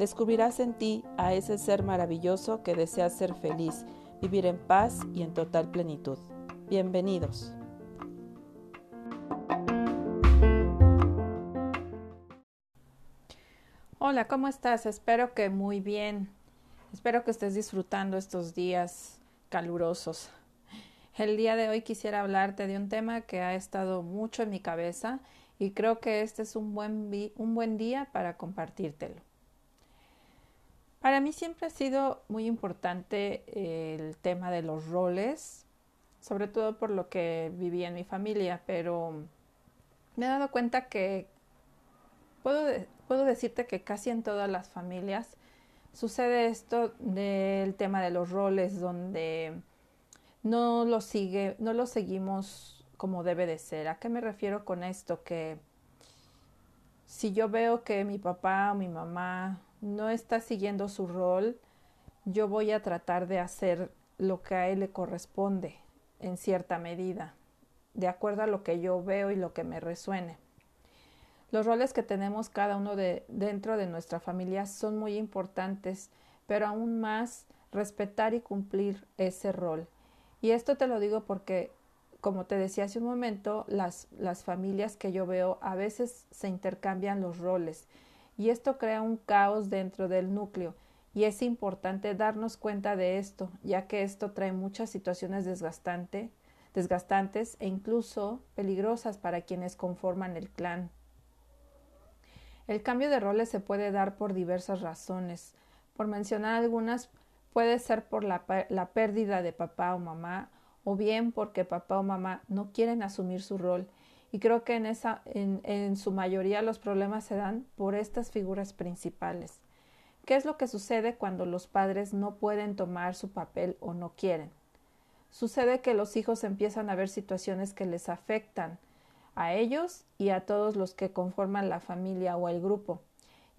Descubrirás en ti a ese ser maravilloso que desea ser feliz, vivir en paz y en total plenitud. Bienvenidos. Hola, ¿cómo estás? Espero que muy bien. Espero que estés disfrutando estos días calurosos. El día de hoy quisiera hablarte de un tema que ha estado mucho en mi cabeza y creo que este es un buen, un buen día para compartírtelo. Para mí siempre ha sido muy importante el tema de los roles, sobre todo por lo que viví en mi familia, pero me he dado cuenta que puedo, puedo decirte que casi en todas las familias sucede esto del tema de los roles, donde no lo sigue, no lo seguimos como debe de ser. ¿A qué me refiero con esto? Que si yo veo que mi papá o mi mamá no está siguiendo su rol, yo voy a tratar de hacer lo que a él le corresponde en cierta medida, de acuerdo a lo que yo veo y lo que me resuene. Los roles que tenemos cada uno de dentro de nuestra familia son muy importantes, pero aún más respetar y cumplir ese rol. Y esto te lo digo porque, como te decía hace un momento, las, las familias que yo veo a veces se intercambian los roles y esto crea un caos dentro del núcleo y es importante darnos cuenta de esto, ya que esto trae muchas situaciones desgastante, desgastantes e incluso peligrosas para quienes conforman el clan. El cambio de roles se puede dar por diversas razones. Por mencionar algunas, Puede ser por la, pérdida de papá o mamá, o bien porque papá o mamá no quieren asumir su rol. Y creo que en, esa, en, en su mayoría los problemas se dan por estas figuras principales. ¿Qué es lo que sucede cuando los padres no pueden tomar su papel o no quieren? Sucede que los hijos empiezan a ver situaciones que les afectan a ellos y a todos los que conforman la familia o el grupo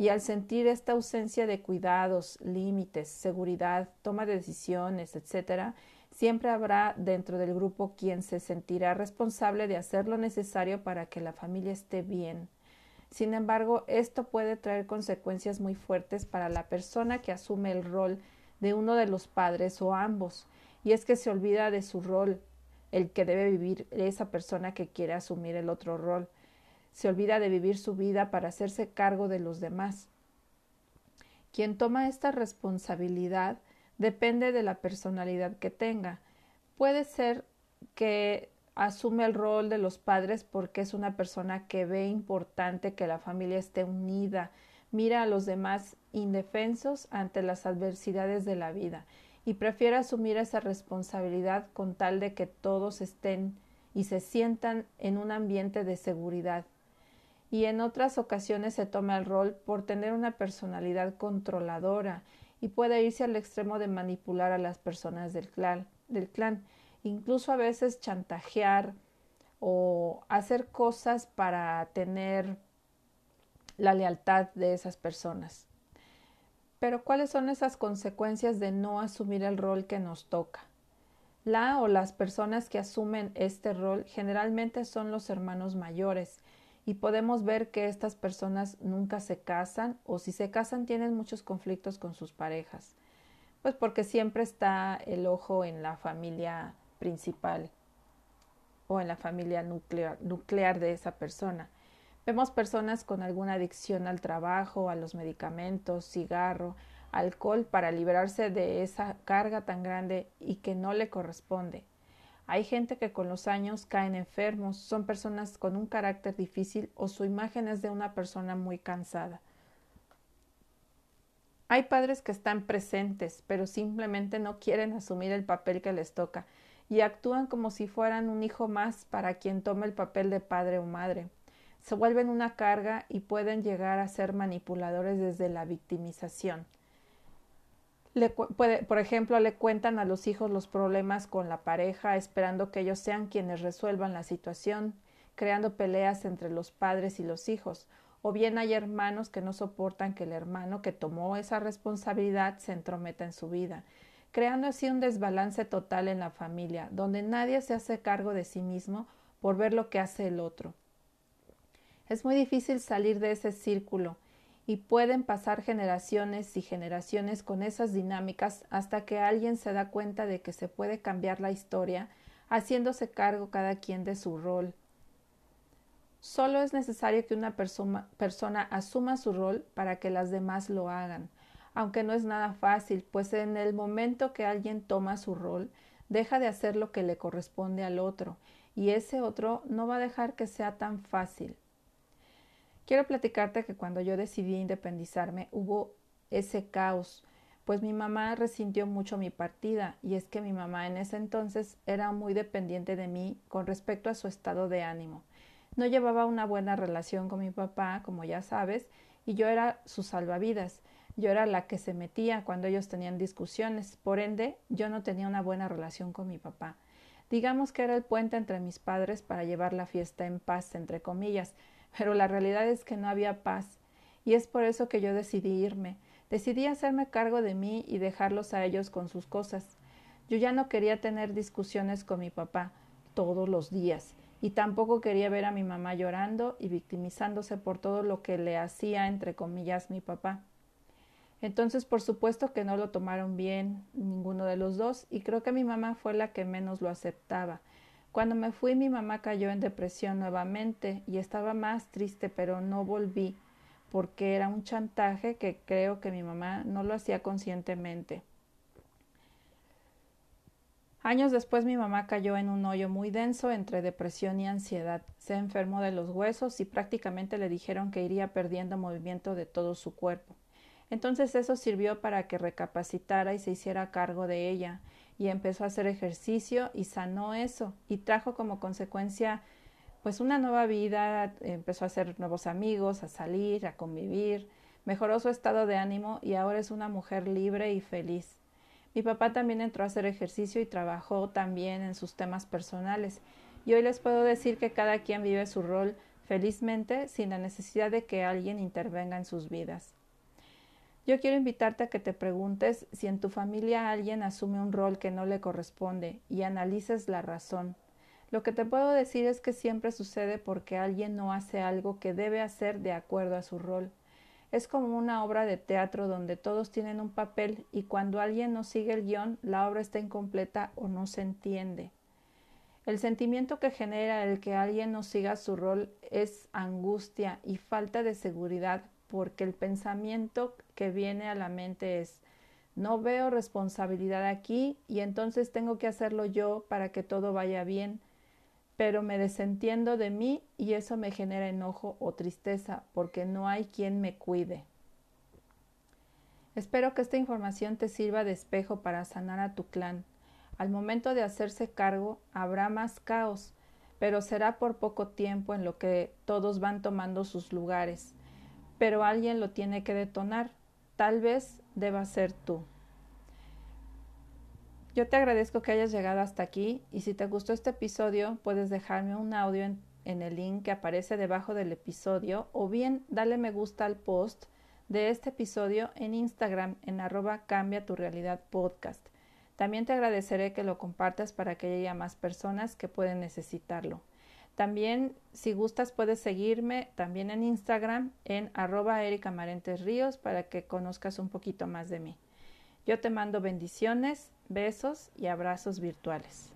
y al sentir esta ausencia de cuidados, límites, seguridad, toma de decisiones, etc., siempre habrá dentro del grupo quien se sentirá responsable de hacer lo necesario para que la familia esté bien. Sin embargo, esto puede traer consecuencias muy fuertes para la persona que asume el rol de uno de los padres o ambos, y es que se olvida de su rol, el que debe vivir esa persona que quiere asumir el otro rol, se olvida de vivir su vida para hacerse cargo de los demás. Quien toma esta responsabilidad depende de la personalidad que tenga. Puede ser que asume el rol de los padres porque es una persona que ve importante que la familia esté unida, mira a los demás indefensos ante las adversidades de la vida y prefiere asumir esa responsabilidad con tal de que todos estén y se sientan en un ambiente de seguridad y en otras ocasiones se toma el rol por tener una personalidad controladora y puede irse al extremo de manipular a las personas del clan, del clan, incluso a veces chantajear o hacer cosas para tener la lealtad de esas personas. Pero ¿cuáles son esas consecuencias de no asumir el rol que nos toca? La o las personas que asumen este rol generalmente son los hermanos mayores, y podemos ver que estas personas nunca se casan o si se casan tienen muchos conflictos con sus parejas, pues porque siempre está el ojo en la familia principal o en la familia nuclear, nuclear de esa persona. Vemos personas con alguna adicción al trabajo, a los medicamentos, cigarro, alcohol para librarse de esa carga tan grande y que no le corresponde. Hay gente que con los años caen enfermos, son personas con un carácter difícil o su imagen es de una persona muy cansada. Hay padres que están presentes, pero simplemente no quieren asumir el papel que les toca y actúan como si fueran un hijo más para quien tome el papel de padre o madre. Se vuelven una carga y pueden llegar a ser manipuladores desde la victimización. Por ejemplo, le cuentan a los hijos los problemas con la pareja, esperando que ellos sean quienes resuelvan la situación, creando peleas entre los padres y los hijos. O bien hay hermanos que no soportan que el hermano que tomó esa responsabilidad se entrometa en su vida creando así un desbalance total en la familia, donde nadie se hace cargo de sí mismo por ver lo que hace el otro. Es muy difícil salir de ese círculo y pueden pasar generaciones y generaciones con esas dinámicas hasta que alguien se da cuenta de que se puede cambiar la historia haciéndose cargo cada quien de su rol. Solo es necesario que una persona, persona asuma su rol para que las demás lo hagan aunque no es nada fácil, pues en el momento que alguien toma su rol, deja de hacer lo que le corresponde al otro, y ese otro no va a dejar que sea tan fácil. Quiero platicarte que cuando yo decidí independizarme hubo ese caos, pues mi mamá resintió mucho mi partida, y es que mi mamá en ese entonces era muy dependiente de mí con respecto a su estado de ánimo. No llevaba una buena relación con mi papá, como ya sabes, y yo era su salvavidas, yo era la que se metía cuando ellos tenían discusiones, por ende yo no tenía una buena relación con mi papá. Digamos que era el puente entre mis padres para llevar la fiesta en paz, entre comillas, pero la realidad es que no había paz, y es por eso que yo decidí irme. Decidí hacerme cargo de mí y dejarlos a ellos con sus cosas. Yo ya no quería tener discusiones con mi papá todos los días, y tampoco quería ver a mi mamá llorando y victimizándose por todo lo que le hacía, entre comillas, mi papá. Entonces, por supuesto que no lo tomaron bien ninguno de los dos y creo que mi mamá fue la que menos lo aceptaba. Cuando me fui mi mamá cayó en depresión nuevamente y estaba más triste, pero no volví porque era un chantaje que creo que mi mamá no lo hacía conscientemente. Años después mi mamá cayó en un hoyo muy denso entre depresión y ansiedad. Se enfermó de los huesos y prácticamente le dijeron que iría perdiendo movimiento de todo su cuerpo. Entonces eso sirvió para que recapacitara y se hiciera cargo de ella, y empezó a hacer ejercicio y sanó eso, y trajo como consecuencia pues una nueva vida, empezó a hacer nuevos amigos, a salir, a convivir, mejoró su estado de ánimo y ahora es una mujer libre y feliz. Mi papá también entró a hacer ejercicio y trabajó también en sus temas personales, y hoy les puedo decir que cada quien vive su rol felizmente sin la necesidad de que alguien intervenga en sus vidas. Yo quiero invitarte a que te preguntes si en tu familia alguien asume un rol que no le corresponde y analices la razón. Lo que te puedo decir es que siempre sucede porque alguien no hace algo que debe hacer de acuerdo a su rol. Es como una obra de teatro donde todos tienen un papel y cuando alguien no sigue el guion, la obra está incompleta o no se entiende. El sentimiento que genera el que alguien no siga su rol es angustia y falta de seguridad porque el pensamiento que viene a la mente es no veo responsabilidad aquí y entonces tengo que hacerlo yo para que todo vaya bien, pero me desentiendo de mí y eso me genera enojo o tristeza porque no hay quien me cuide. Espero que esta información te sirva de espejo para sanar a tu clan. Al momento de hacerse cargo habrá más caos, pero será por poco tiempo en lo que todos van tomando sus lugares pero alguien lo tiene que detonar. Tal vez deba ser tú. Yo te agradezco que hayas llegado hasta aquí y si te gustó este episodio puedes dejarme un audio en, el link que aparece debajo del episodio o bien dale me gusta al post de este episodio en Instagram en arroba cambia tu realidad podcast. También te agradeceré que lo compartas para que haya más personas que pueden necesitarlo. También, si gustas, puedes seguirme también en Instagram en arroba Ríos para que conozcas un poquito más de mí. Yo te mando bendiciones, besos y abrazos virtuales.